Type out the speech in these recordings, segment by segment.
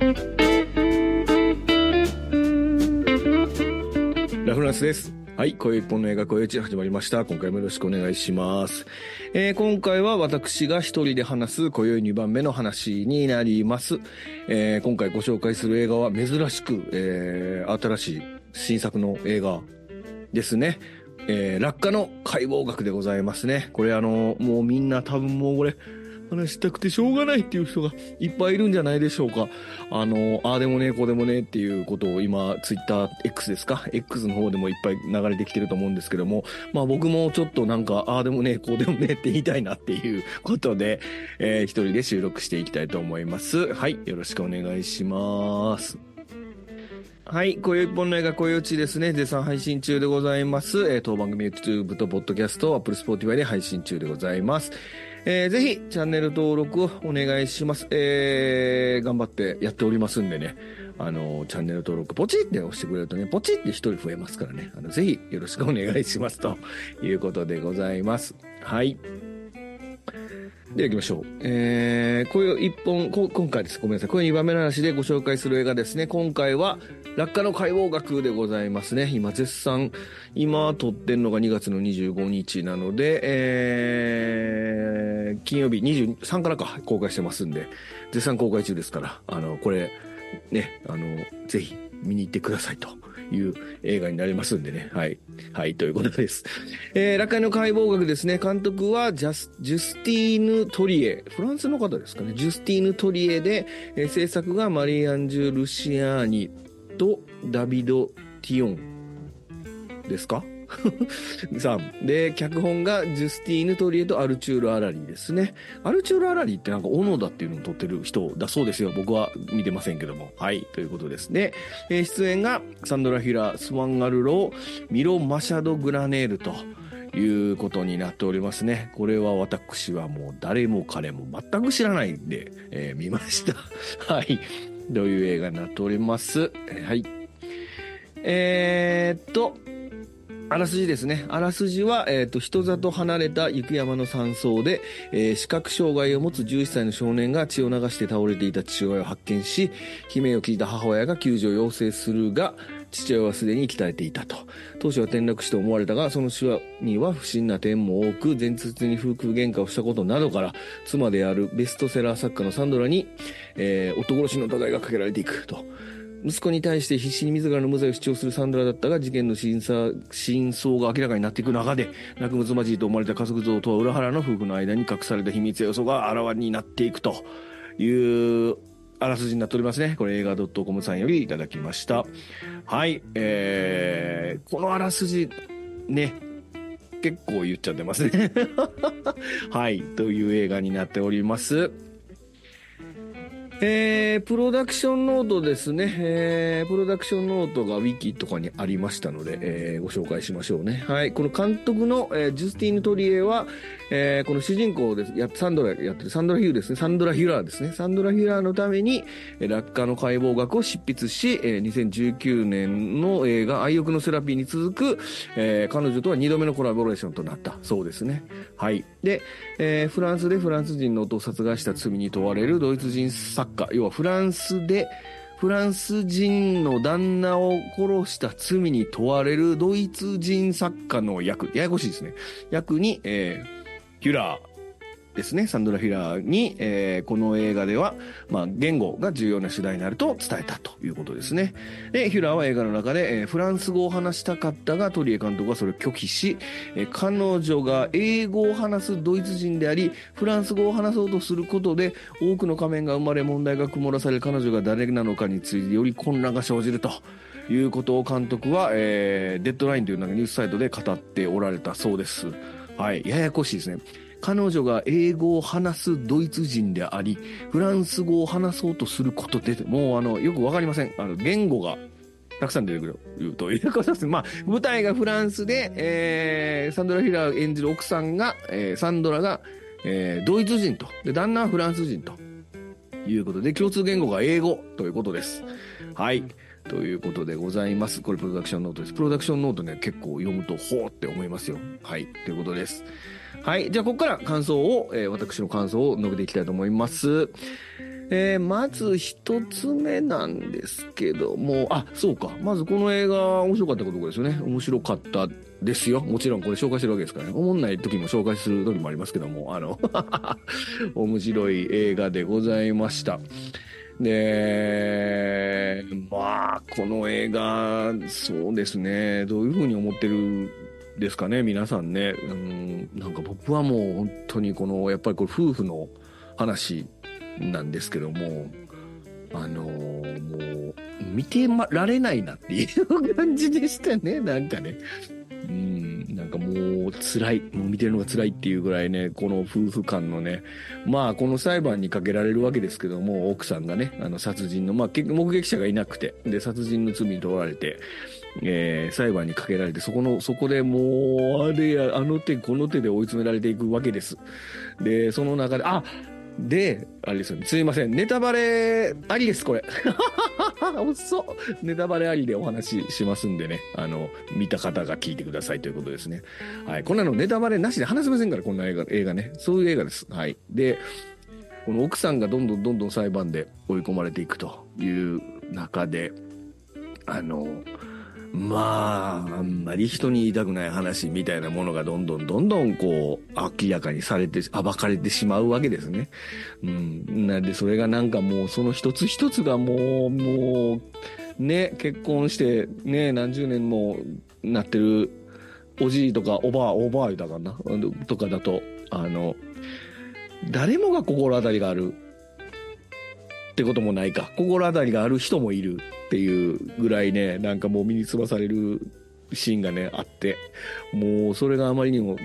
ラフランスです。はい、今宵一本の映画、今宵一始まりました。今回もよろしくお願いします。えー今回は私が一人で話す今宵二番目の話になります。えー今回ご紹介する映画は珍しく、えー新しい新作の映画ですね。えー落下の解剖学でございますね。これあの、もうみんな多分もうこれ、話したくてしょうがないっていう人がいっぱいいるんじゃないでしょうか。あの、ああでもね、こうでもねっていうことを今、ツイッター X ですか ?X の方でもいっぱい流れてきてると思うんですけども、まあ僕もちょっとなんか、ああでもね、こうでもねって言いたいなっていうことで、えー一人で収録していきたいと思います。はい、よろしくお願いします。はい。今宵一本の映画、今宵ちですね。絶賛配信中でございます。えー当番組 YouTube と Podcast、Apple Spotify で配信中でございます。えーぜひ、チャンネル登録をお願いします。えー頑張ってやっておりますんでね。あの、チャンネル登録、ポチって押してくれるとね、ポチって一人増えますからね。あの、ぜひ、よろしくお願いします。ということでございます。はい。では行きましょう。えー、こういう一本、こ今回です。ごめんなさい。こういう2番目の話でご紹介する映画ですね。今回は、落下の解剖学でございますね。今、絶賛、今撮ってんのが2月の25日なので、えー、金曜日23からか公開してますんで、絶賛公開中ですから、あの、これ、ね、あの、ぜひ見に行ってくださいという映画になりますんでね。はい。はい、ということです。えー、落下の解剖学ですね。監督はジャス、ジュスティーヌ・トリエ。フランスの方ですかね。ジュスティーヌ・トリエで、えー制作がマリー・アンジュ・ルシアーニとダビド・ティオンですか？さあ、で、脚本がジュスティーヌ・トリエとアルチュール・アラリーですね。アルチュール・アラリーってなんか、オノダっていうのを撮ってる人だそうですよ。僕は見てませんけども。はい、ということですね。えー出演がサンドラ・ヒラ、スワンガルロー、ミロ・マシャド・グラネールということになっておりますね。これは私はもう誰も彼も全く知らないんで、えー見ました。はい。どういう映画になっております。えーはい。えーっと、あらすじですね。あらすじは、えっ、と、人里離れた雪山の山荘で、えー視覚障害を持つ11歳の少年が血を流して倒れていた父親を発見し、悲鳴を聞いた母親が救助を要請するが、父親はすでに鍛えていたと。当初は転落死と思われたが、その死には不審な点も多く、前日に夫婦喧嘩をしたことなどから、妻であるベストセラー作家のサンドラに、えー夫殺しの疑いがかけられていくと。息子に対して必死に自らの無罪を主張するサンドラだったが、事件の真相が明らかになっていく中で、泣くむつまじいと思われた家族像とは裏腹の夫婦の間に隠された秘密や要素があらわになっていくという、あらすじになっておりますね。これ映画 .com さんよりいただきました。はい、えー、このあらすじ、ね、結構言っちゃってますね。はい、という映画になっております。えー、プロダクションノートですね。えー、プロダクションノートがウィキとかにありましたので、えー、ご紹介しましょうね。はい。この監督の、えジュスティーヌ・トリエは、えー、この主人公です。や、サンドラやってる、サンドラ・ヒューですね。サンドラ・ヒュラーですね。サンドラ・ヒューラーのために、落下の解剖学を執筆し、えー、2019年の映画、愛欲のセラピーに続く、えー、彼女とは2度目のコラボレーションとなった。そうですね。はい。で、えーフランスでフランス人の夫を殺害した罪に問われるドイツ人作家、要はフランスで、フランス人の旦那を殺した罪に問われるドイツ人作家の役、ややこしいですね。役に、えーヒュラーですね、サンドラ・ヒュラーに、えーこの映画では、まあ、言語が重要な主題になると伝えたということですね。で、ヒュラーは映画の中で、えーフランス語を話したかったが、トリエ監督はそれを拒否し、えー彼女が英語を話すドイツ人であり、フランス語を話そうとすることで、多くの仮面が生まれ問題が曇らされ、彼女が誰なのかについてより混乱が生じると。いうことを監督は、えーデッドラインというなんかニュースサイトで語っておられたそうです。はい。ややこしいですね。彼女が英語を話すドイツ人であり、フランス語を話そうとすることで、もうあの、よくわかりません。あの、言語がたくさん出てくるということです。まあ、舞台がフランスで、えー、サンドラ・ヒラー演じる奥さんが、えー、サンドラが、えー、ドイツ人と。で、旦那はフランス人と。いうことで、共通言語が英語ということです。はい。ということでございます。これプロダクションノートです。プロダクションノートね、結構読むと、ほーって思いますよ。はい。ということです。はい。じゃあ、ここから感想を、えー私の感想を述べていきたいと思います。えー、まず一つ目なんですけども、あ、そうか。まずこの映画面白かったことですよね。面白かったですよ。もちろんこれ紹介してるわけですからね。思んない時も紹介する時もありますけども、あの 面白い映画でございました。で、まあ、この映画、そうですね。どういうふうに思ってるですかね、皆さんね。うん、なんか僕はもう本当にこの、やっぱりこれ夫婦の話なんですけども、あのー、もう、見てられないなっていう感じでしたね、なんかね。うん、なんかもう辛い、もう見てるのが辛いっていうぐらいね、この夫婦間のね、まあこの裁判にかけられるわけですけども、奥さんがね、あの殺人の、まあ結局目撃者がいなくて、で、殺人の罪に問われて、えー、裁判にかけられて、そこの、そこでもう、あれや、あの手、この手で追い詰められていくわけです。で、その中で、あ、で、あれですよね。すいません。ネタバレありです、これ。遅っ。ネタバレありでお話ししますんでね。あの、見た方が聞いてくださいということですね。はい。こんなのネタバレなしで話せませんから、こんな映画、映画ね。そういう映画です。はい。で、この奥さんがどんどんどんどん裁判で追い込まれていくという中で、あの、まあ、あんまり人に言いたくない話みたいなものがどんどんどんどんこう、明らかにされて、暴かれてしまうわけですね。うん。なんで、それがなんかもう、その一つ一つがもう、もう、ね、結婚して、ね、何十年もなってる、おじいとか、おばあ、おばあ言うたかな、とかだと、あの、誰もが心当たりがあるってこともないか。心当たりがある人もいるっていうぐらいね、なんかもう身につまされるシーンがね、あって、もうそれがあまりにも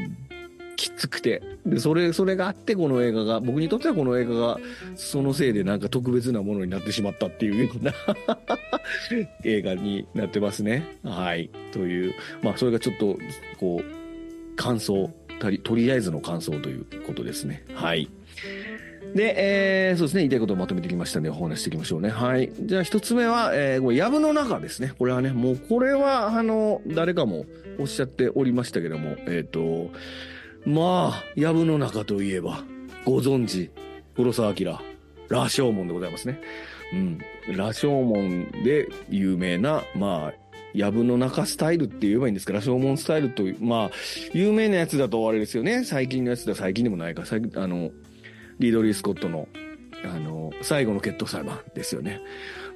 きつくて、で、それ、それがあってこの映画が、僕にとってはこの映画が、そのせいでなんか特別なものになってしまったっていうような 映画になってますね。はい。という、まあそれがちょっと、こう、感想、とりあえずの感想ということですね。はい。で、えー、そうですね、言いたいことをまとめてきましたので、お話していきましょうね。はい。じゃあ一つ目は、えー、これ、藪の中ですね。これはね、もうこれは、あの、誰かもおっしゃっておりましたけども、えっ、ー、と、まあ、藪の中といえば、ご存知、黒澤明、羅生門でございますね。うん。羅生門で有名な、まあ、藪の中スタイルって言えばいいんですか羅生門スタイルと、まあ、有名なやつだとあれですよね。最近のやつだ、最近でもないか、最近、あの、リードリー・スコットの、あの、最後の決闘裁判ですよね。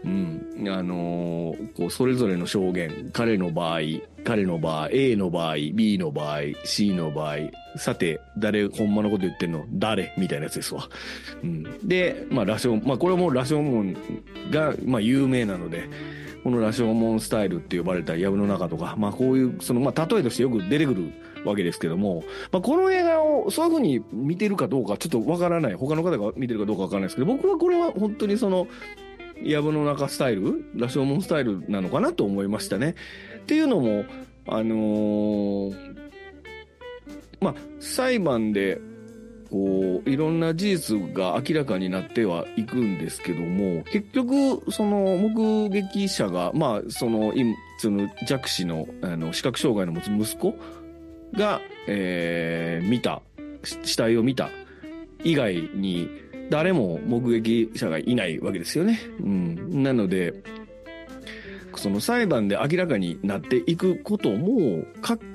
うん。あのこう、それぞれの証言、彼の場合、彼の場合、A の場合、B の場合、C の場合、さて、誰、ほんまのこと言ってんの？誰みたいなやつですわ。うん。で、まあ、羅生、まあ、これも羅生門が、まあ、有名なので、この羅生門スタイルって呼ばれた藪の中とか、まあこういう、その、まあ例えとしてよく出てくるわけですけども、まあこの映画をそういうふうに見てるかどうかちょっとわからない。他の方が見てるかどうかわからないですけど、僕はこれは本当にその、藪の中スタイル羅生門スタイルなのかなと思いましたね。っていうのも、あのー、まあ、裁判でこう、いろんな事実が明らかになってはいくんですけども、結局、その、目撃者が、まあ、その、その弱視の、あの、視覚障害の持つ息子が、えー、見た、死体を見た以外に、誰も目撃者がいないわけですよね。うん。なので、その裁判で明らかになっていくことも、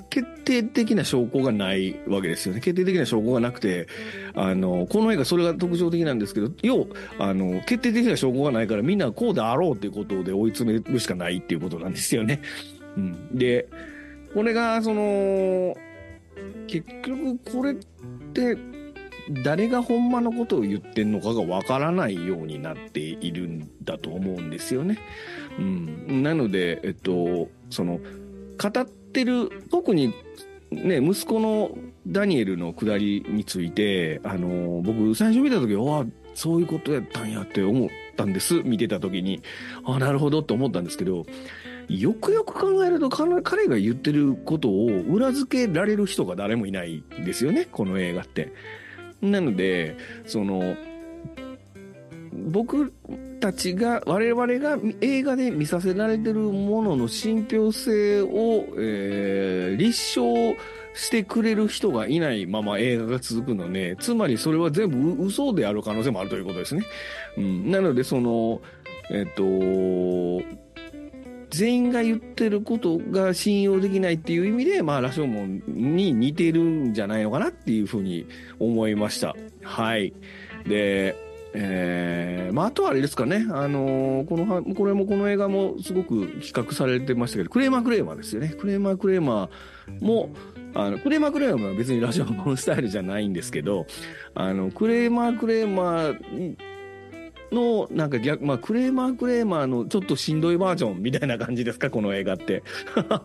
決定的な証拠がないわけですよね。決定的な証拠がなくて、あの、この映画それが特徴的なんですけど、要、あの、決定的な証拠がないからみんなこうであろうっていうことで追い詰めるしかないっていうことなんですよね。うん。で、これが、その、結局これって、誰がほんまのことを言ってんのかがわからないようになっているんだと思うんですよね。うん。なので、えっと、その、語ってる、特にね、息子のダニエルのくだりについて、あの、僕最初見た時、あそういうことやったんやって思ったんです。見てた時に。あなるほどって思ったんですけど、よくよく考えると彼が言ってることを裏付けられる人が誰もいないんですよね、この映画って。なので、その、僕たちが、我々が映画で見させられてるものの信憑性を、えー、立証してくれる人がいないまま映画が続くので、つまりそれは全部嘘である可能性もあるということですね。うん。なので、その、えっと、全員が言ってることが信用できないっていう意味で、まあ、ラショモンに似てるんじゃないのかなっていうふうに思いました。はい。で、えー、まあ、あとはあれですかね、あのー、この、これもこの映画もすごく比較されてましたけど、クレーマークレーマーですよね。クレーマークレーマーも、あの、クレーマークレーマーは別にラジオのスタイルじゃないんですけど、あの、クレーマークレーマーの、なんか逆、まあ、クレーマークレーマーのちょっとしんどいバージョンみたいな感じですか、この映画って。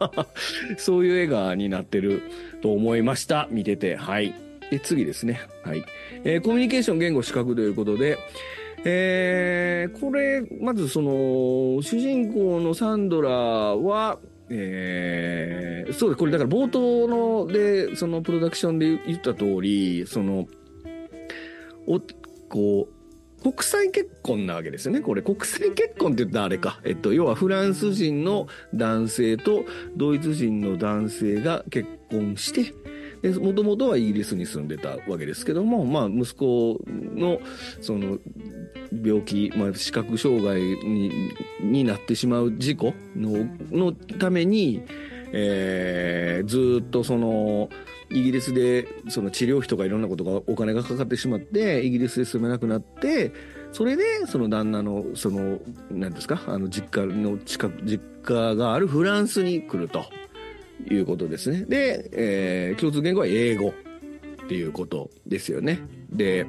そういう映画になってると思いました。見てて。はい。で、次ですね。はい。えー、コミュニケーション言語資格ということで、えー、これ、まずその、主人公のサンドラは、えー、そうです。これだから冒頭ので、そのプロダクションで言った通り、その、お、こう、国際結婚なわけですよね。これ、国際結婚って言ったらあれか。えっと、要はフランス人の男性とドイツ人の男性が結婚して、で、もともとはイギリスに住んでたわけですけども、まあ、息子の、その、病気、まあ、視覚障害にになってしまう事故ののために、えー、ずっとその、イギリスでその治療費とかいろんなことがお金がかかってしまって、イギリスで住めなくなって、それでその旦那のその何ですかあの実家の近く実家があるフランスに来ると。いうことですね。で、えー、共通言語は英語っていうことですよね。で、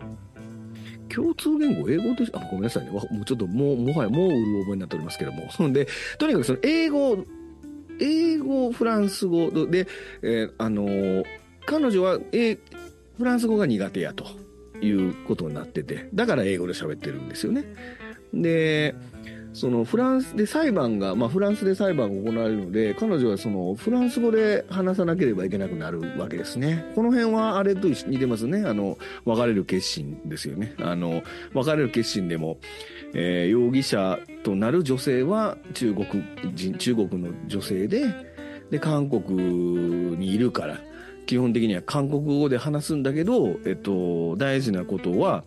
共通言語、英語として、あ、ごめんなさいね。もうちょっともう、もはやもううる覚えになっておりますけども。で、とにかくその英語、英語、フランス語で、えー、あのー、彼女は、えフランス語が苦手やということになってて、だから英語で喋ってるんですよね。で、そのフランスで裁判が、まあ、フランスで裁判が行われるので、彼女はそのフランス語で話さなければいけなくなるわけですね。この辺はあれと似てますね。あの、別れる決心ですよね。あの、別れる決心でも、えー、容疑者となる女性は中国人、中国の女性で、で、韓国にいるから、基本的には韓国語で話すんだけど、えっと、大事なことは、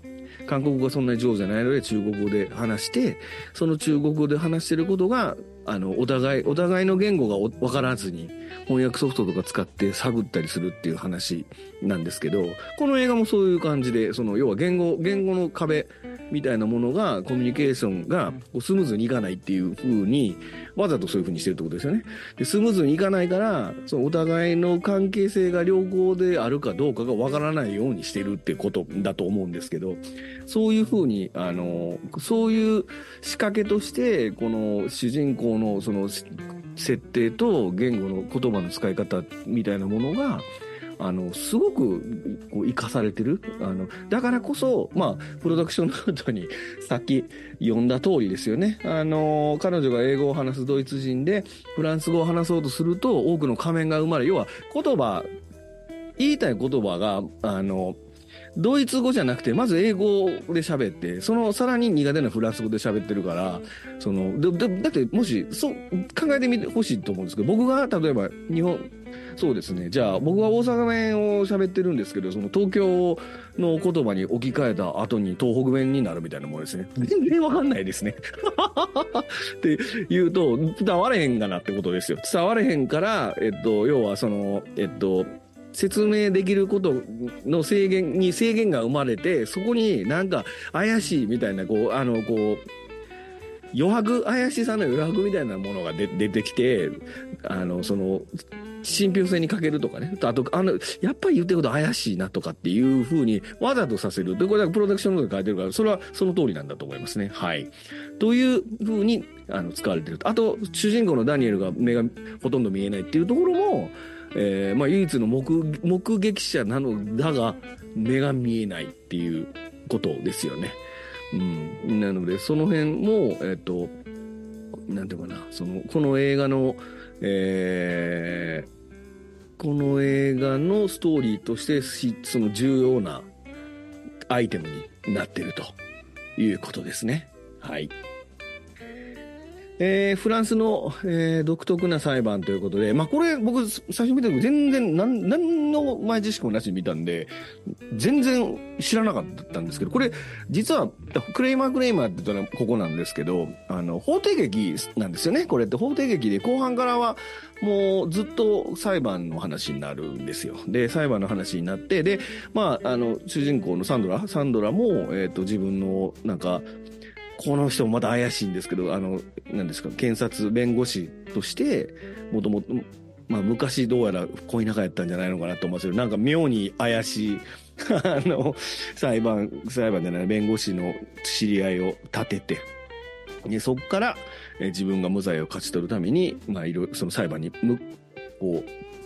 韓国語がそんなに上手じゃないので中国語で話して、その中国語で話してることが、あの、お互い、お互いの言語が分からずに、翻訳ソフトとか使って探ったりするっていう話なんですけど、この映画もそういう感じで、その、要は言語、言語の壁みたいなものが、コミュニケーションがスムーズにいかないっていう風に、わざとそういう風にしてるってことですよね。で、スムーズにいかないから、そのお互いの関係性が良好であるかどうかがわからないようにしてるってことだと思うんですけど、そういう風に、あの、そういう仕掛けとして、この主人公のその設定と言語の言葉の使い方みたいなものが、あの、すごく、こう、生かされてる。あの、だからこそ、まあ、プロダクションの後に、さっき読んだ通りですよね。あの、彼女が英語を話すドイツ人で、フランス語を話そうとすると、多くの仮面が生まれ、要は、言葉、言いたい言葉が、あの、ドイツ語じゃなくて、まず英語で喋って、そのさらに苦手なフランス語で喋ってるから、その、だだってもし、そう、考えてみてほしいと思うんですけど、僕が例えば日本、そうですね。じゃあ、僕は大阪弁を喋ってるんですけど、その東京の言葉に置き換えた後に東北弁になるみたいなものですね。全然わかんないですね。って言うと、伝われへんがなってことですよ。伝われへんから、えっと、要はその、えっと、説明できることの制限に制限が生まれて、そこになんか怪しいみたいな、こう、あの、こう、余白、怪しさの余白みたいなものが出てきて、あの、その、信憑性に欠けるとかね。あと、あの、やっぱり言ってること怪しいなとかっていうふうにわざとさせる。で、これはプロダクションので書いてるから、それはその通りなんだと思いますね。はい。というふうに、あの、使われてる。あと、主人公のダニエルが目がほとんど見えないっていうところも、えー、まあ、唯一の目撃者なのだが、目が見えないっていうことですよね。うん。なので、その辺も、えっ、と、なんていうかな、その、この映画の、えー、この映画のストーリーとしてその重要なアイテムになってるということですね。はい。えー、フランスの、えー、独特な裁判ということで、まあこれ僕最初見た時全然なん、の前知識もなしに見たんで、全然知らなかったんですけど、これ実はクレイマークレイマーって言ったらここなんですけど、あの、法廷劇なんですよね。これって法廷劇で後半からはもうずっと裁判の話になるんですよ。で、裁判の話になって、で、まあ、あの、主人公のサンドラ、サンドラも、えっ、ー、と、自分の、なんか、この人もまた怪しいんですけど、あの、何ですか、検察弁護士として、もともと、まあ昔どうやら恋仲やったんじゃないのかなと思うんですけど、なんか妙に怪しい、あの、裁判、裁判じゃない、弁護士の知り合いを立てて、で、そこから、え自分が無罪を勝ち取るために、まあいろいろその裁判にむ、こ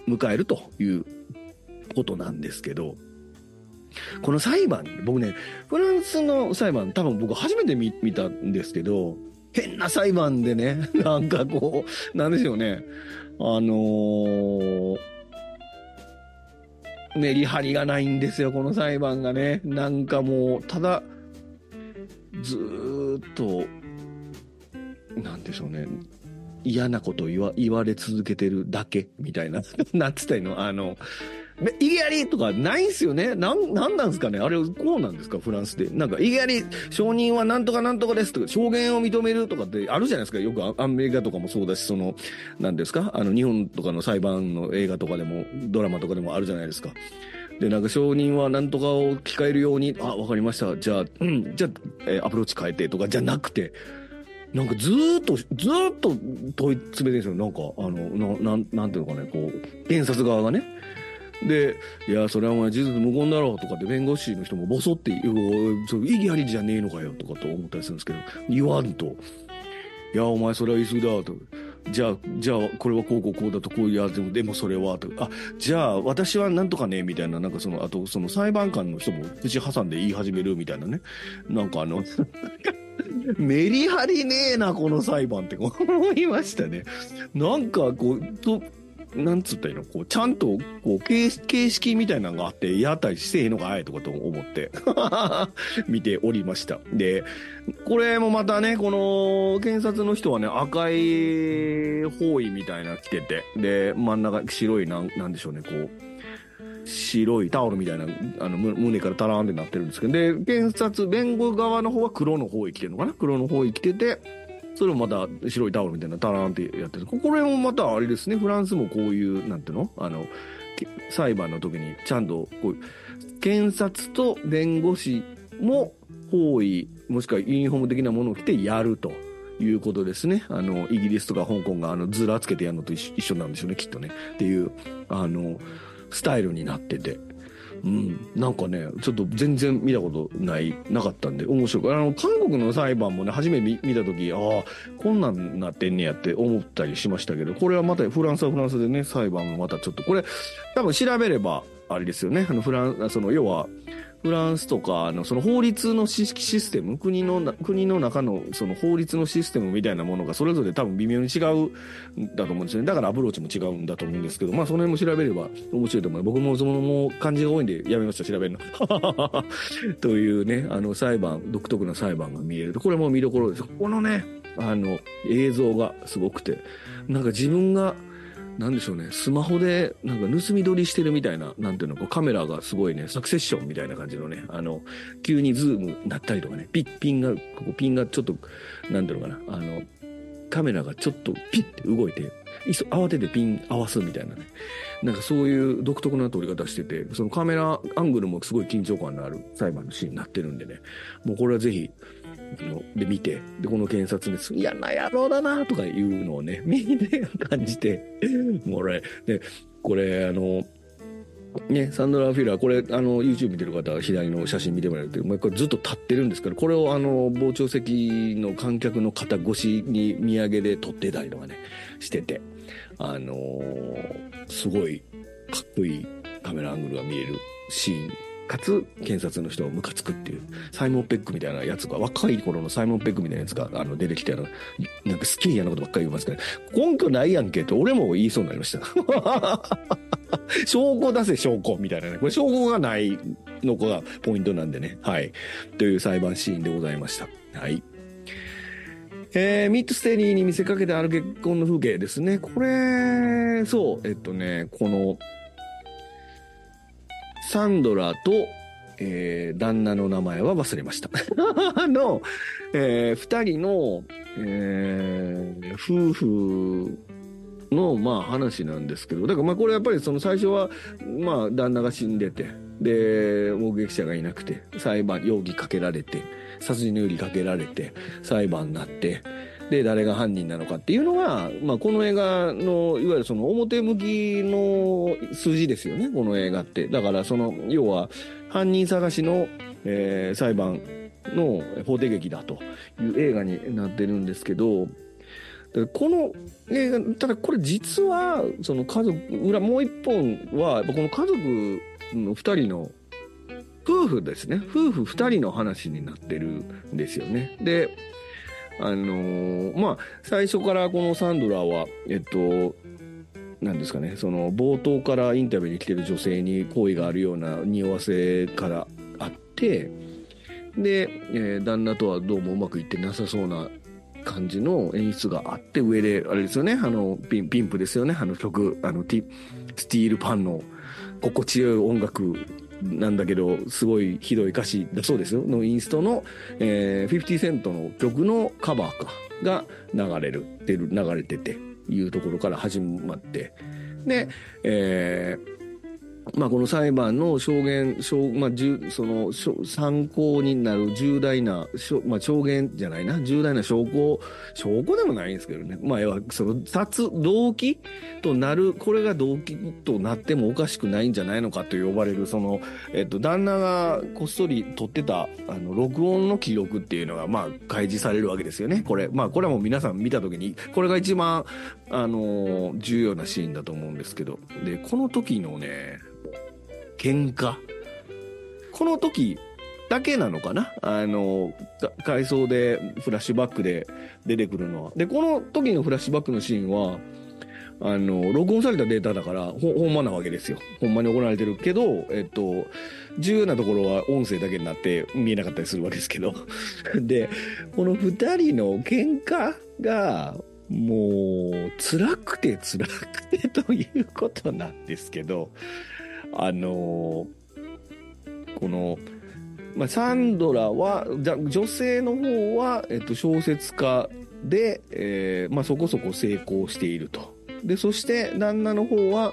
う、迎えるということなんですけど、この裁判、僕ね、フランスの裁判、多分僕初めて見見たんですけど、変な裁判でね、なんかこう、なんでしょうね、あのー、メリハリがないんですよ、この裁判がね。なんかもう、ただ、ずーっと、なんでしょうね、嫌なこと言わ言われ続けてるだけみたいな、なってたの、あの、意義ありとかないんすよね？なん、なんなんすかね？あれ、こうなんですか？フランスで。なんか、意義あり、承認はなんとかなんとかですとか、証言を認めるとかってあるじゃないですか？よくアメリカとかもそうだし、その、なんですか？あの、日本とかの裁判の映画とかでも、ドラマとかでもあるじゃないですか。で、なんか承認はなんとかを聞かえるように、あ、わかりました。じゃあ、うん、じゃあ、えー、アプローチ変えてとかじゃなくて、なんかずーっと、ずーっと問い詰めてるんですよ。なんか、あの、な、なん、なんていうのかね、こう、検察側がね。で、いや、それはお前事実無根だろうとかって弁護士の人もボソって言う、そう意義ありじゃねえのかよとかと思ったりするんですけど、言わんと、いや、お前それは言い過ぎだと。じゃあ、じゃあ、これはこうこうこうだとこういうやつでもそれはと。あ、じゃあ、私はなんとかね、みたいな、なんかその、あと、その裁判官の人も口挟んで言い始めるみたいなね。なんかあの、メリハリねえな、この裁判って思いましたね。なんか、こう、と、なんつったらいいの？こう、ちゃんと、こう、形形式みたいなのがあって、やったりせえのがあえとかと思って 見ておりました。で、これもまたね、この、検察の人はね、赤い包囲みたいな着てて、で、真ん中白いなん、なんでしょうね、こう、白いタオルみたいな、あの、胸からタラーンってなってるんですけど、で、検察、弁護側の方は黒の方へ来てるのかな？黒の方へ来てて、それをまた白いタオルみたいなタラーンってやってる。これもまたあれですね、フランスもこういう、なんていうの？あの、裁判の時にちゃんと、こう、検察と弁護士も包囲、もしくはユニフォーム的なものを着てやると。いうことですね。あの、イギリスとか香港があの、ずらつけてやるのと一緒なんでしょうね、きっとね。っていう、あの、スタイルになってて。うん、なんかね、ちょっと全然見たことない、なかったんで、面白く。あの、韓国の裁判もね、初め見見た時、ああ、こんなんなってんねやって思ったりしましたけど、これはまたフランスはフランスでね、裁判もまたちょっと、これ、多分調べれば、あれですよね。あの、フラン、その、要は、フランスとか、あの、その法律のシシステム、国の、国の中のその法律のシステムみたいなものがそれぞれ多分微妙に違うんだと思うんですよね。だからアプローチも違うんだと思うんですけど、まあその辺も調べれば面白いと思う。僕もそのもう漢字が多いんでやめました、調べるの。というね、あの裁判、独特な裁判が見える。これも見どころです。このね、あの、映像がすごくて、なんか自分がなんでしょうね、スマホでなんか盗み撮りしてるみたいな、なんていうの、こうカメラがすごいね、サクセッションみたいな感じのね、あの、急にズームなったりとかね、ピッ、ピンが、ここピンがちょっと、なんていうのかな、あの、カメラがちょっとピッて動いて、いそ慌ててピン合わすみたいなね。なんかそういう独特な撮り方してて、そのカメラアングルもすごい緊張感のある裁判のシーンになってるんでね、もうこれはぜひ、ので見て、で、この検察です。嫌な野郎だなとかいうのをね、見て感じて、もう俺、で、これ、あの、ね、サンドラ・フィラー、これ、あの、YouTube 見てる方は左の写真見てもらえると、これずっと立ってるんですけど、これをあの、傍聴席の観客の方越しに見上げで撮ってたりとかね、してて、あのー、すごいかっこいいカメラアングルが見えるシーンかつ、検察の人をムカつくっていう、サイモン・ペックみたいなやつが、若い頃のサイモン・ペックみたいなやつが、あの、出てきて、あの、なんかスキーやなことばっかり言いますから、根拠ないやんけって俺も言いそうになりました。証拠出せ、証拠みたいなね。これ証拠がないのがポイントなんでね。はい。という裁判シーンでございました。はい。えー、ミッドステリーに見せかけてある結婚の風景ですね。これ、そう、えっとね、この、サンドラと、えー、旦那の名前は忘れました。の、えー、二人の、えー、夫婦の、まあ話なんですけど、だからまあこれやっぱりその最初は、まあ旦那が死んでて、で、目撃者がいなくて、裁判、容疑かけられて、殺人の容疑かけられて、裁判になって、で、誰が犯人なのかっていうのが、まあ、この映画の、いわゆるその表向きの数字ですよね、この映画って。だから、その、要は、犯人探しの、えー、裁判の法廷劇だという映画になってるんですけど、この映画、ただこれ実は、その家族、裏、もう一本は、この家族の二人の夫婦ですね。夫婦二人の話になってるんですよね。で、あのー、まあ、最初からこのサンドラーは、えっと、なんですかね、その冒頭からインタビューに来てる女性に好意があるような匂わせからあって、で、えー、旦那とはどうもうまくいってなさそうな感じの演出があって、上で、あれですよね、あの、ピン、ピンプですよね、あの曲、あの、ティ、スティールパンの心地よい音楽なんだけど、すごいひどい歌詞だそうですよ。のインストの、えー、50セントの曲のカバーか、が流れる、てる、流れてて、いうところから始まって、で、えー、まあ、この裁判の証言、証まあ、その参考になる重大な、まあ、証言じゃないな、重大な証拠、証拠でもないんですけどね。まあ、要は、その、殺、動機となる、これが動機となってもおかしくないんじゃないのかと呼ばれる、その、えっと、旦那がこっそり撮ってた、あの、録音の記録っていうのが、まあ、開示されるわけですよね。これ、まあ、これはもう皆さん見たときに、これが一番、あの、重要なシーンだと思うんですけど。で、この時のね、喧嘩この時だけなのかな？あの、回想でフラッシュバックで出てくるのは。で、この時のフラッシュバックのシーンは、あの、録音されたデータだから、ほ、ほんまなわけですよ。ほんまに行われてるけど、えっと、重要なところは音声だけになって見えなかったりするわけですけど。で、この二人の喧嘩が、もう、辛くて辛くてということなんですけど、あのー、この、まあ、サンドラは、女性の方は、えっと、小説家で、えー、まあ、そこそこ成功していると。で、そして、旦那の方は、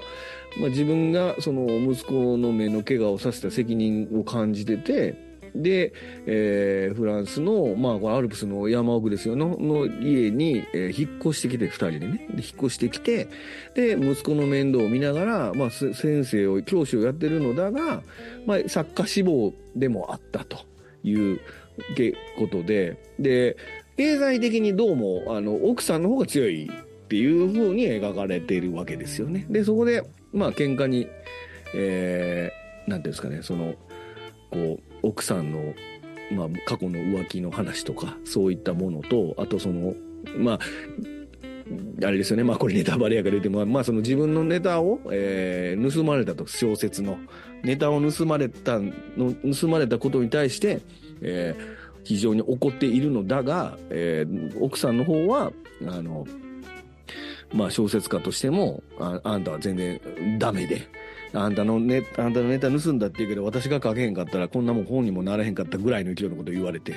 まあ、自分が、その、息子の目の怪我をさせた責任を感じてて、で、えー、フランスの、まあ、アルプスの山奥ですよの、の家に、えー、引っ越してきて、二人でね。で、引っ越してきて、で、息子の面倒を見ながら、まあ、先生を、教師をやってるのだが、まあ、作家志望でもあったということで、で、経済的にどうも、あの、奥さんの方が強いっていう風に描かれているわけですよね。で、そこで、まあ、喧嘩に、えー、なんていうんですかね、その、こう、奥さんの、まあ、過去の浮気の話とか、そういったものと、あとその、まあ、あれですよね。まあこれネタバレやから言っても、まあその自分のネタを、えー、盗まれたと、小説の。ネタを盗まれたの、盗まれたことに対して、えー、非常に怒っているのだが、えー、奥さんの方は、あの、まあ小説家としても、ああんたは全然ダメで、あんたのネあんたのネタ盗んだって言うけど、私が書けへんかったら、こんなもん本にもならへんかったぐらいの勢いのこと言われて。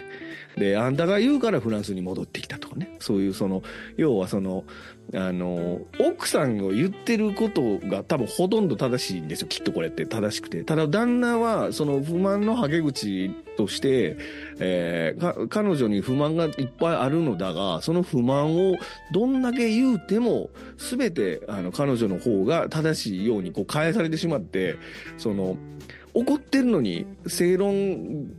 で、あんたが言うからフランスに戻ってきたとかね。そういうその、要はその、あの、奥さんが言ってることが多分ほとんど正しいんですよ。きっとこれって正しくて。ただ旦那は、その不満のはけ口として、えー、彼女に不満がいっぱいあるのだが、その不満をどんだけ言うても、すべて、あの、彼女の方が正しいようにこう返されてしまって、その、怒ってるのに正論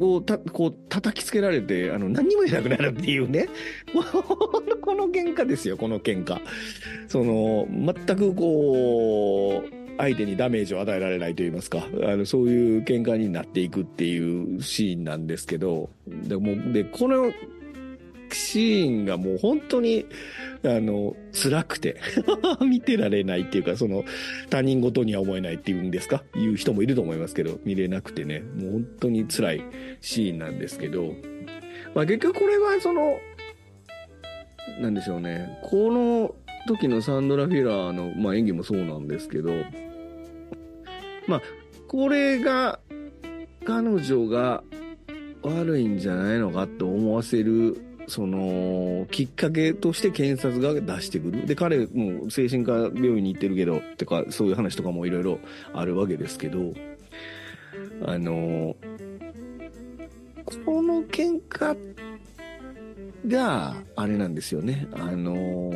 をた、こう、叩きつけられて、あの、何にも言えなくなるっていうね。この喧嘩ですよ、この喧嘩。その、全くこう、相手にダメージを与えられないと言いますか、あの、そういう喧嘩になっていくっていうシーンなんですけど、でも、で、このシーンがもう本当に、あの、辛くて 見てられないっていうか、その、他人事には思えないっていうんですかいう人もいると思いますけど、見れなくてね、もう本当に辛いシーンなんですけど、まあ結局これはその、なんでしょうね。この時のサンドラ・フィラーの、まあ、演技もそうなんですけど、まあ、これが、彼女が悪いんじゃないのかと思わせる、その、きっかけとして検察が出してくる。で、彼も精神科病院に行ってるけど、てか、そういう話とかもいろいろあるわけですけど、あの、この喧嘩が、あれなんですよね。あの、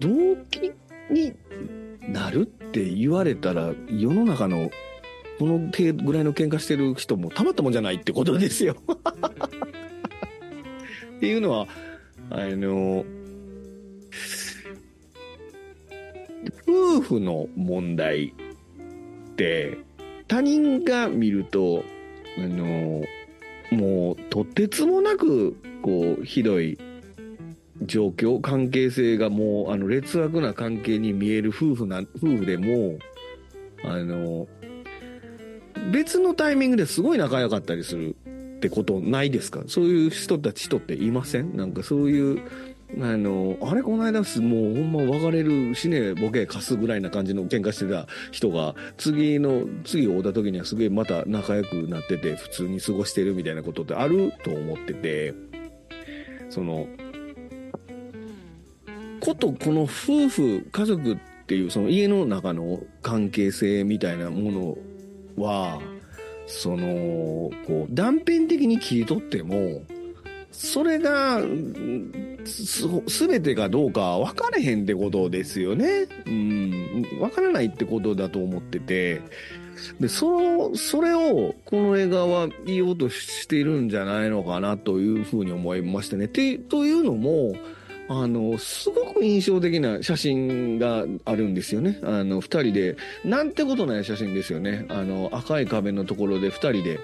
動機になるって言われたら、世の中のこの程度ぐらいの喧嘩してる人もたまったもんじゃないってことですよ。っていうのは、あの、夫婦の問題って他人が見ると、あの、もうとてつもなくこうひどい状況関係性がもうあの劣悪な関係に見える夫婦な夫婦でもあの別のタイミングですごい仲良かったりするってことないですか？そういう人たち人っていません？なんかそういうあの、あれこの間す、もうほんま別れるしね、ボケ貸すぐらいな感じの喧嘩してた人が、次の、次会うた時にはすげえまた仲良くなってて、普通に過ごしてるみたいなことってあると思ってて、その、ことこの夫婦、家族っていうその家の中の関係性みたいなものは、その、こう、断片的に切り取っても、それが、す、すべてかどうか分かれへんってことですよね。うん。分からないってことだと思ってて。で、その、それを、この映画は言おうとしているんじゃないのかなというふうに思いましたね。て、というのも、あの、すごく印象的な写真があるんですよね。あの、二人で、なんてことない写真ですよね。あの、赤い壁のところで二人で、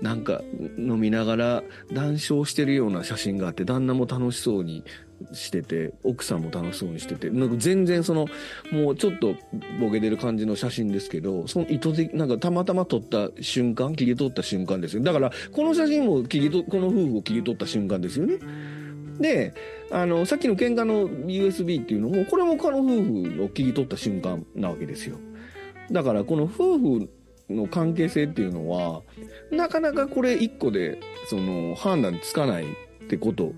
なんか飲みながら談笑してるような写真があって、旦那も楽しそうにしてて、奥さんも楽しそうにしてて、なんか全然その、もうちょっとボケてる感じの写真ですけど、その意図的、なんかたまたま撮った瞬間、切り取った瞬間ですよ。だから、この写真も切り取、この夫婦を切り取った瞬間ですよね。で、あの、さっきの喧嘩の USB っていうのも、これもこの夫婦を切り取った瞬間なわけですよ。だから、この夫婦の関係性っていうのは、なかなかこれ一個で、その、判断つかないってこと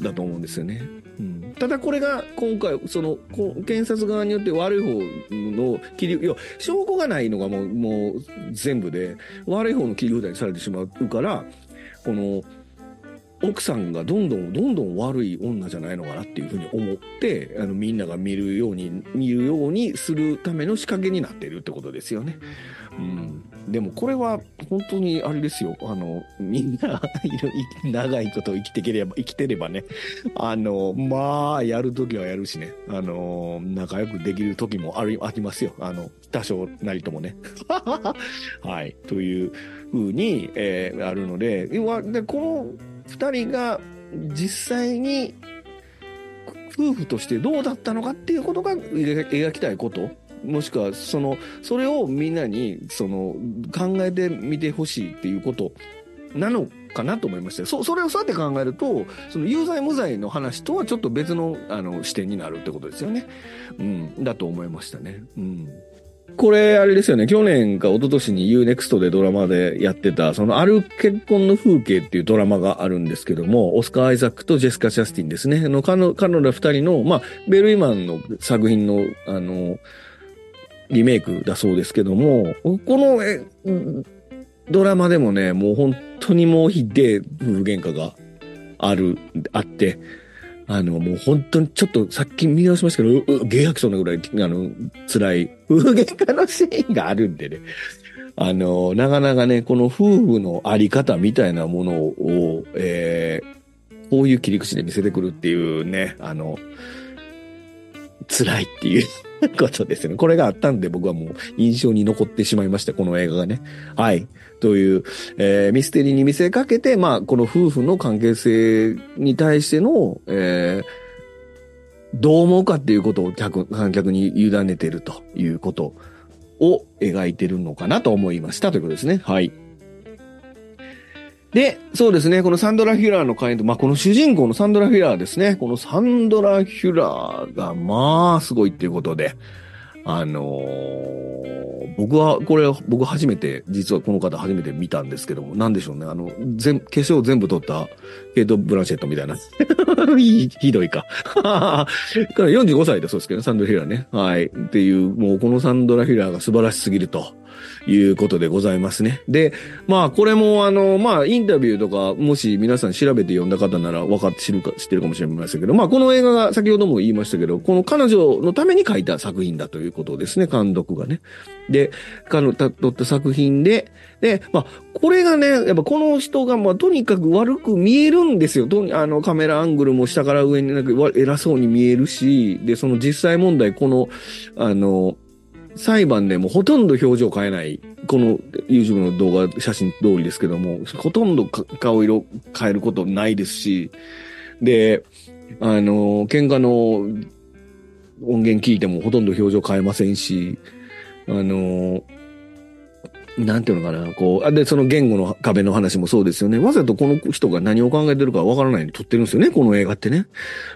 だと思うんですよね。うん、ただこれが今回、その、検察側によって悪い方の切り、いや、証拠がないのがもう、もう全部で、悪い方の切り札にされてしまうから、この、奥さんがどんどんどんどん悪い女じゃないのかなっていうふうに思ってあのみんなが見るように見るようにするための仕掛けになってるってことですよね。うん、でもこれは本当にあれですよ。あのみんな長いこと生きてければ生きてればね。あのまあやるときはやるしね。あの仲良くできる時もありありますよ。あの多少なりともね。はい。というふうに、えー、あるので。でこの2人が実際に夫婦としてどうだったのかっていうことが描きたいこと。もしくはそのそれをみんなにその考えてみてほしいっていうことなのかなと思いましたそそれをそうやって考えるとその有罪無罪の話とはちょっと別のあの視点になるってことですよね、うん、だと思いましたね。うん。これ、あれですよね。去年か一昨年に UNEXT でドラマでやってた、そのある結婚の風景っていうドラマがあるんですけども、オスカー・アイザックとジェスカ・チャスティンですね。あの、彼女二人の、まあ、ベルイマンの作品の、あの、リメイクだそうですけども、この、え、ドラマでもね、もう本当にもうひでえ夫婦喧嘩がある、あって、あの、もう本当にちょっとさっき見直しましたけど、ゲイ吐きそうなぐらい、あの、辛い夫婦喧嘩のシーンがあるんでね。あの、なかなかね、この夫婦のあり方みたいなものを、えー、こういう切り口で見せてくるっていうね、あの、辛いっていうことですね。これがあったんで僕はもう印象に残ってしまいました、この映画がね。はい。という、えー、ミステリーに見せかけて、まあ、この夫婦の関係性に対しての、えー、どう思うかっていうことを客、観客に委ねてるということを描いてるのかなと思いましたということですね。はい。で、そうですね、このサンドラ・ヒュラーの会員と、まあ、この主人公のサンドラ・ヒュラーですね、このサンドラ・ヒュラーが、まあ、すごいっていうことで、あのー、僕は、これ、僕初めて、実はこの方初めて見たんですけども、なんでしょうね、あの、全、化粧全部取ったケイト・ブランシェットみたいな。ひどいか。45歳でそうですけどね、サンドラ・ヒュラーね。はい。っていう、もうこのサンドラ・ヒュラーが素晴らしすぎると。いうことでございますね。で、まあ、これもあの、まあ、インタビューとか、もし皆さん調べて読んだ方なら分かって知るか、知ってるかもしれませんけど、まあ、この映画が先ほども言いましたけど、この彼女のために書いた作品だということですね、監督がね。で、彼の撮った作品で、で、まあ、これがね、やっぱこの人が、まあ、とにかく悪く見えるんですよ。とあの、カメラアングルも下から上になんか偉そうに見えるし、で、その実際問題、この、あの、裁判でもほとんど表情変えない、この YouTube の動画、写真通りですけども、ほとんど顔色変えることないですし、で、あの、喧嘩の音源聞いてもほとんど表情変えませんし、あの、なんていうのかな、こう、で、その言語の壁の話もそうですよね。わざとこの人が何を考えてるかわからないように撮ってるんですよね、この映画ってね。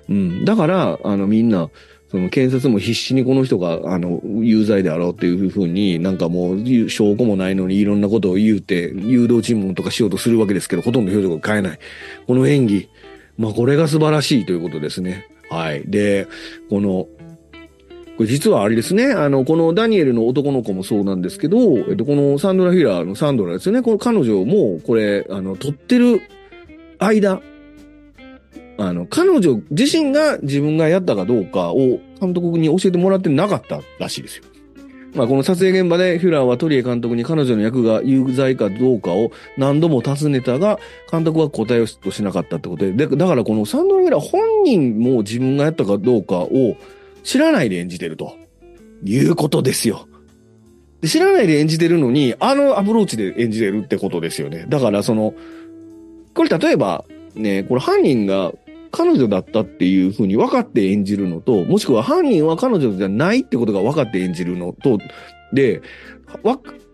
うん。だから、あの、みんな、その検察も必死にこの人が、あの、有罪であろうっていうふうに、なんかもう、証拠もないのにいろんなことを言うて、誘導尋問とかしようとするわけですけど、ほとんど表情が変えない。この演技。まあ、これが素晴らしいということですね。はい。で、この、これ実はあれですね。あの、このダニエルの男の子もそうなんですけど、えっと、このサンドラ・ヒラーのサンドラですよね。この彼女も、これ、あの、撮ってる間、あの、彼女自身が自分がやったかどうかを監督に教えてもらってなかったらしいですよ。まあ、この撮影現場でフュラーはトリエ監督に彼女の役が有罪かどうかを何度も尋ねたが、監督は答えをとしなかったってことで、だからこのサンドラ・フュラー本人も自分がやったかどうかを知らないで演じてるということですよ。で知らないで演じてるのに、あのアプローチで演じてるってことですよね。だからその、これ例えば、ね、これ犯人が彼女だったっていうふうに分かって演じるのと、もしくは犯人は彼女じゃないってことが分かって演じるのと、で、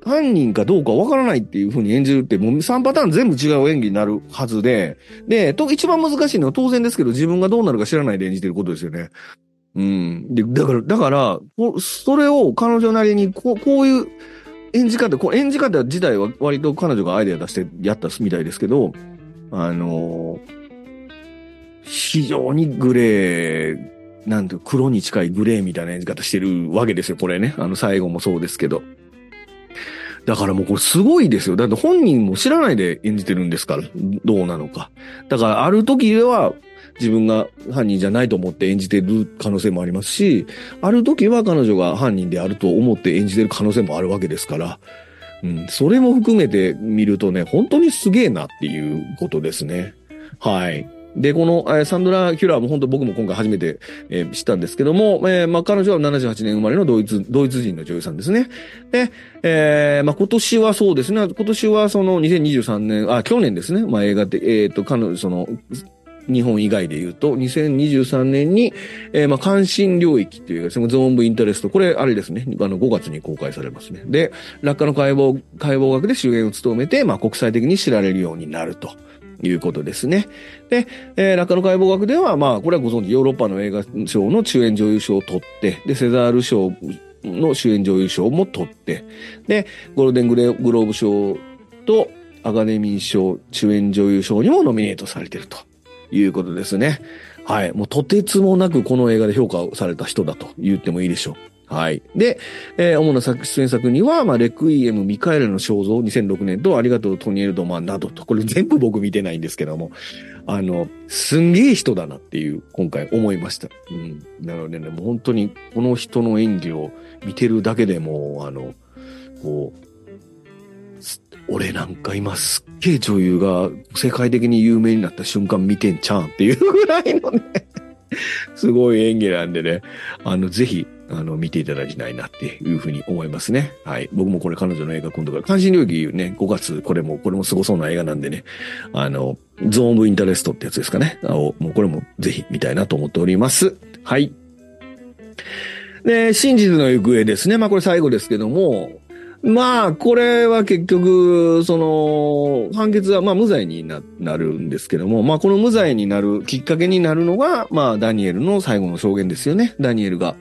犯人かどうか分からないっていうふうに演じるって、もう3パターン全部違う演技になるはずで、で、と、一番難しいのは当然ですけど、自分がどうなるか知らないで演じてることですよね。うん。で、だから、だから、それを彼女なりに、こう、こういう演じ方、こう演じ方自体は割と彼女がアイデア出してやったみたいですけど、あのー非常にグレー、なんて黒に近いグレーみたいな演じ方してるわけですよ、これね。あの最後もそうですけど。だからもうこれすごいですよ。だって本人も知らないで演じてるんですから、どうなのか。だからある時では自分が犯人じゃないと思って演じてる可能性もありますし、ある時は彼女が犯人であると思って演じてる可能性もあるわけですから、うん、それも含めて見るとね、本当にすげえなっていうことですね。はい。で、この、えー、サンドラ・キュラーも本当僕も今回初めて、えー、知ったんですけども、えー、まあ彼女は78年生まれのドイツ、ドイツ人の女優さんですね。で、えー、まあ今年はそうですね、今年はその2023年、あ、去年ですね、まあ映画で、えっ、ー、と、彼女、その、日本以外で言うと、2023年に、えー、まあ、関心領域っていう、そのゾーン部インタレスト、これ、あれですね、あの、5月に公開されますね。で、落下の解剖、解剖学で主演を務めて、まあ、国際的に知られるようになると。いうことですね。で、えー、落下の解剖学では、まあ、これはご存知、ヨーロッパの映画賞の主演女優賞を取って、で、セザール賞の主演女優賞も取って、で、ゴールデングレグローブ賞とアカデミー賞主演女優賞にもノミネートされているということですね。はい。もうとてつもなくこの映画で評価をされた人だと言ってもいいでしょう。はい。で、えー、主な作出演作には、まあ、レクイエム、ミカエルの肖像、2006年と、ありがとう、トニエルドマンなどと、これ全部僕見てないんですけども、あの、すんげえ人だなっていう、今回思いました。うん。なのでね、もう本当に、この人の演技を見てるだけでもあの、こう、俺なんか今すっげえ女優が世界的に有名になった瞬間見てんちゃうんっていうぐらいのねすごい演技なんでね、あの、ぜひ、あの、見ていただきたいなっていうふうに思いますね。はい。僕もこれ彼女の映画今度から、関心領域ね、5月、これも、これも凄そうな映画なんでね、あの、ゾーン・オブ・インタレストってやつですかね。あもうこれもぜひ見たいなと思っております。はい。で、真実の行方ですね。まあこれ最後ですけども、まあ、これは結局、その、判決は、まあ、無罪にななるんですけども、まあ、この無罪になるきっかけになるのが、まあ、ダニエルの最後の証言ですよね。ダニエルが、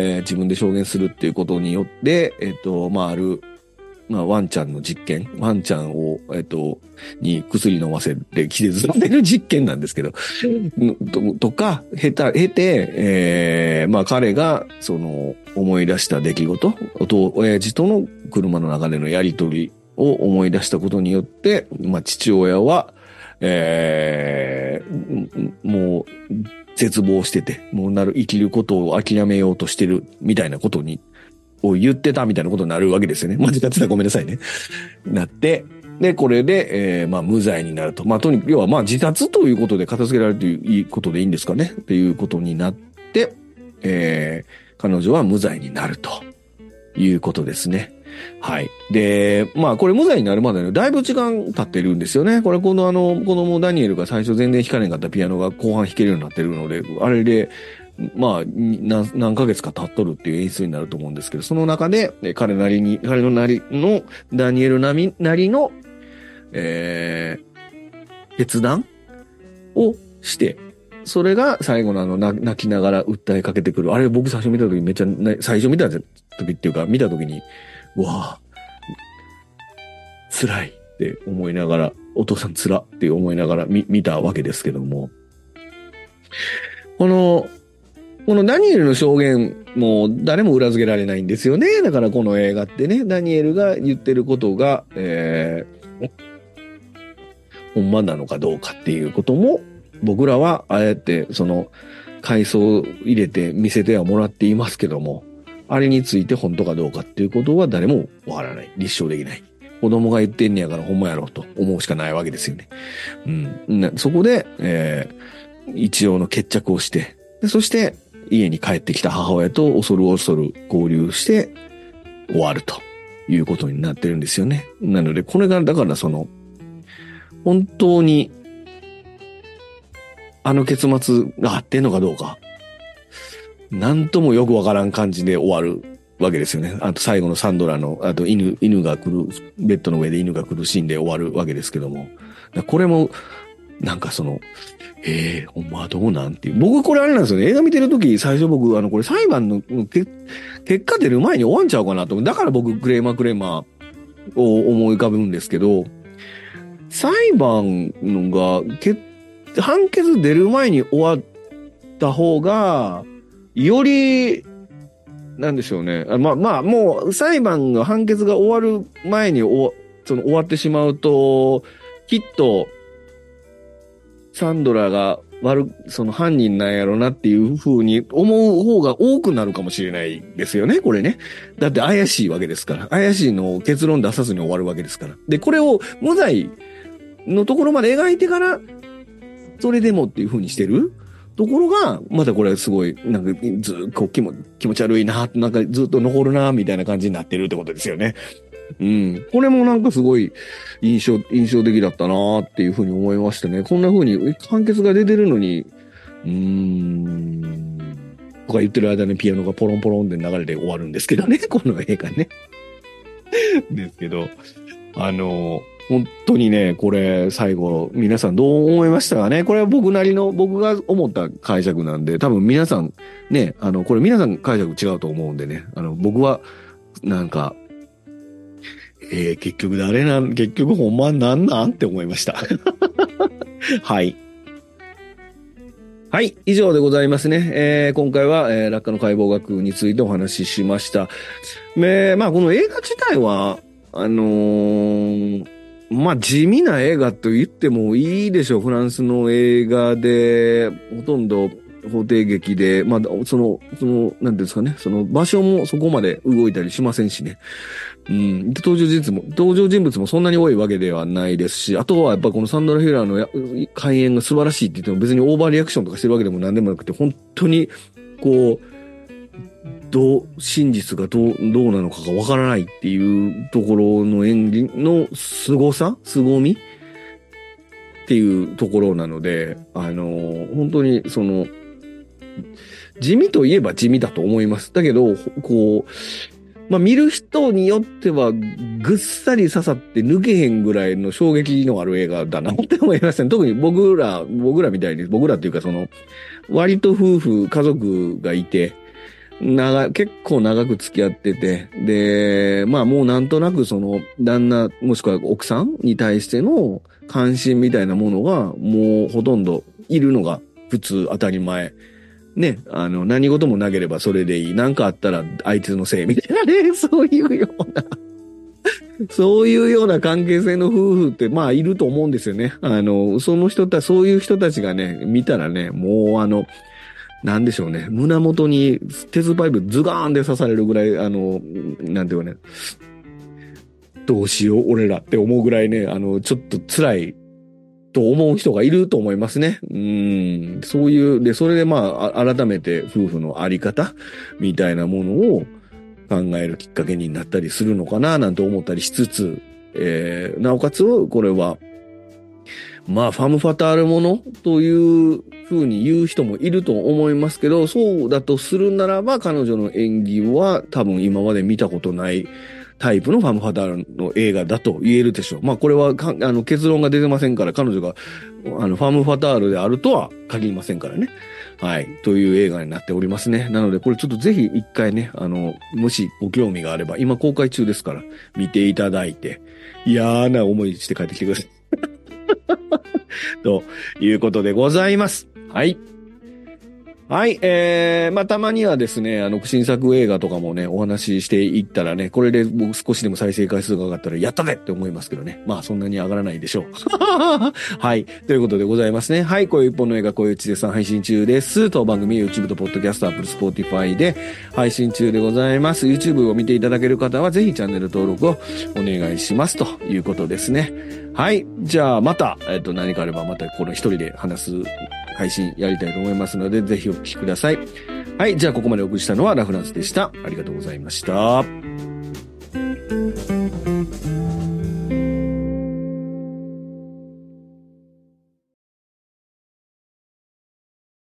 えー、自分で証言するっていうことによって、えっ、ー、と、まあ、ある、まあ、ワンちゃんの実験、ワンちゃんを、えっ、ー、と、に薬飲ませて気絶させる実験なんですけど、と とか、へた、へて、えー、まあ彼が、その、思い出した出来事、おと、親父との車の中でのやりとりを思い出したことによって、まあ父親は、えー、もう、絶望してて、もうなる、生きることを諦めようとしてる、みたいなことにを言ってたみたいなことになるわけですよね。間違ってたらごめんなさいね。なって、で、これで、えー、まあ、無罪になると。まあ、とにかく、要は、まあ、自殺ということで片付けられるということでいいんですかね。っていうことになって、えー、彼女は無罪になるということですね。はい。で、まあ、これ無罪になるまでね、だいぶ時間経ってるんですよね。これ、このあの、子供ダニエルが最初全然弾かなかったピアノが後半弾けるようになってるので、あれで、まあ、何、何ヶ月か経っとるっていう演出になると思うんですけど、その中で、彼なりに、彼のなりの、ダニエルなみ、なりの、えー、決断をして、それが最後のあの、泣きながら訴えかけてくる。あれ僕最初見た時めっちゃ、最初見た時っていうか、見た時に、うわぁ、辛いって思いながら、お父さん辛って思いながら見、見たわけですけども、この、このダニエルの証言も誰も裏付けられないんですよね。だからこの映画ってね、ダニエルが言ってることが、えー、ほんまなのかどうかっていうことも、僕らはああやってその階層を入れて見せてはもらっていますけども、あれについて本当かどうかっていうことは誰もわからない。立証できない。子供が言ってんねやからほんまやろうと思うしかないわけですよね。うん。そこで、えー、一応の決着をして、でそして、家に帰ってきた母親と恐る恐る合流して終わるということになってるんですよね。なので、これが、だからその、本当に、あの結末があってんのかどうか、なんともよくわからん感じで終わるわけですよね。あと最後のサンドラの、あと犬、犬が来る、ベッドの上で犬が来るシーンで終わるわけですけども、これも、なんかその、ええー、ほんまどうなんていう。僕これあれなんですよね。映画見てるとき、最初僕、あの、これ裁判の結果出る前に終わんちゃうかなと。だから僕、クレーマークレーマーを思い浮かぶんですけど、裁判のが、判決出る前に終わった方が、より、なんでしょうね。まあ、まあ、もう裁判の判決が終わる前におその終わってしまうと、きっと、サンドラが悪、その犯人なんやろなっていう風に思う方が多くなるかもしれないですよね、これね。だって怪しいわけですから。怪しいのを結論出さずに終わるわけですから。で、これを無罪のところまで描いてから、それでもっていう風にしてるところが、またこれすごい、なんかずっと気持ち悪いな、なんかずっと残るな、みたいな感じになってるってことですよね。うん。これもなんかすごい印象、印象的だったなっていうふうに思いましたね。こんなふうに判決が出てるのに、うーん、とか言ってる間にピアノがポロンポロンで流れて終わるんですけどね、この映画ね。ですけど、あの、本当にね、これ最後、皆さんどう思いましたかね？これは僕なりの、僕が思った解釈なんで、多分皆さん、ね、あの、これ皆さん解釈違うと思うんでね、あの、僕は、なんか、えー、結局誰なん、結局ほんまなんなんって思いました。はい。はい。以上でございますね。えー、今回は、えー、落下の解剖学についてお話ししました。えー、まあ、この映画自体は、あのー、まあ、地味な映画と言ってもいいでしょう。フランスの映画で、ほとんど法廷劇で、まあ、その、その、なんですかね、その場所もそこまで動いたりしませんしね。うん。登場人物も、登場人物もそんなに多いわけではないですし、あとはやっぱこのサンドラ・ヒューラーの開演が素晴らしいって言っても別にオーバーリアクションとかしてるわけでも何でもなくて、本当に、こう、どう、真実がどう、どうなのかがわからないっていうところの演技の凄さ凄みっていうところなので、あの、本当にその、地味といえば地味だと思います。だけど、こう、まあ見る人によってはぐっさり刺さって抜けへんぐらいの衝撃のある映画だなって思いましたね。特に僕ら、僕らみたいに、僕らっていうかその、割と夫婦、家族がいて、長、結構長く付き合ってて、で、まあもうなんとなくその、旦那、もしくは奥さんに対しての関心みたいなものが、もうほとんどいるのが普通当たり前。ね、あの、何事もなければそれでいい。なんかあったらあいつのせいみたいなね、そういうようなそういうような関係性の夫婦って、まあ、いると思うんですよね。あの、その人たち、そういう人たちがね、見たらね、もうあの、なんでしょうね。胸元に鉄パイプズガーンで刺されるぐらい、あの、なんていうかね、どうしよう、俺らって思うぐらいね、あの、ちょっと辛いと思う人がいると思いますね。うん。そういう、で、それでまあ、改めて夫婦のあり方みたいなものを考えるきっかけになったりするのかな、なんて思ったりしつつ、えー、なおかつ、これは、まあ、ファムファタールものという風に言う人もいると思いますけど、そうだとするならば、彼女の演技は多分今まで見たことないタイプのファム・ファタールの映画だと言えるでしょう。まあこれはあの結論が出てませんから、彼女があのファム・ファタールであるとは限りませんからね。はい。という映画になっておりますね。なのでこれちょっとぜひ一回ね、あの、もしご興味があれば、今公開中ですから見ていただいて、嫌な思いして帰ってきてください。ということでございます。はい。はい、えー、まあ、たまにはですね、あの、新作映画とかもね、お話ししていったらね、これで僕少しでも再生回数が上がったら、やったぜって思いますけどね。まあ、そんなに上がらないでしょう。はい、ということでございますね。はい、こういう一本の映画、こういう地でさん配信中です。当番組 YouTube と Podcast、Apple、Spotify で配信中でございます。YouTube を見ていただける方は、ぜひチャンネル登録をお願いしますということですね。はい、じゃあまた、えっ、と、何かあればまたこの一人で話す配信やりたいと思いますので、ぜひお聞きください。はい。じゃあ、ここまでお送りしたのはラフランスでした。ありがとうございました。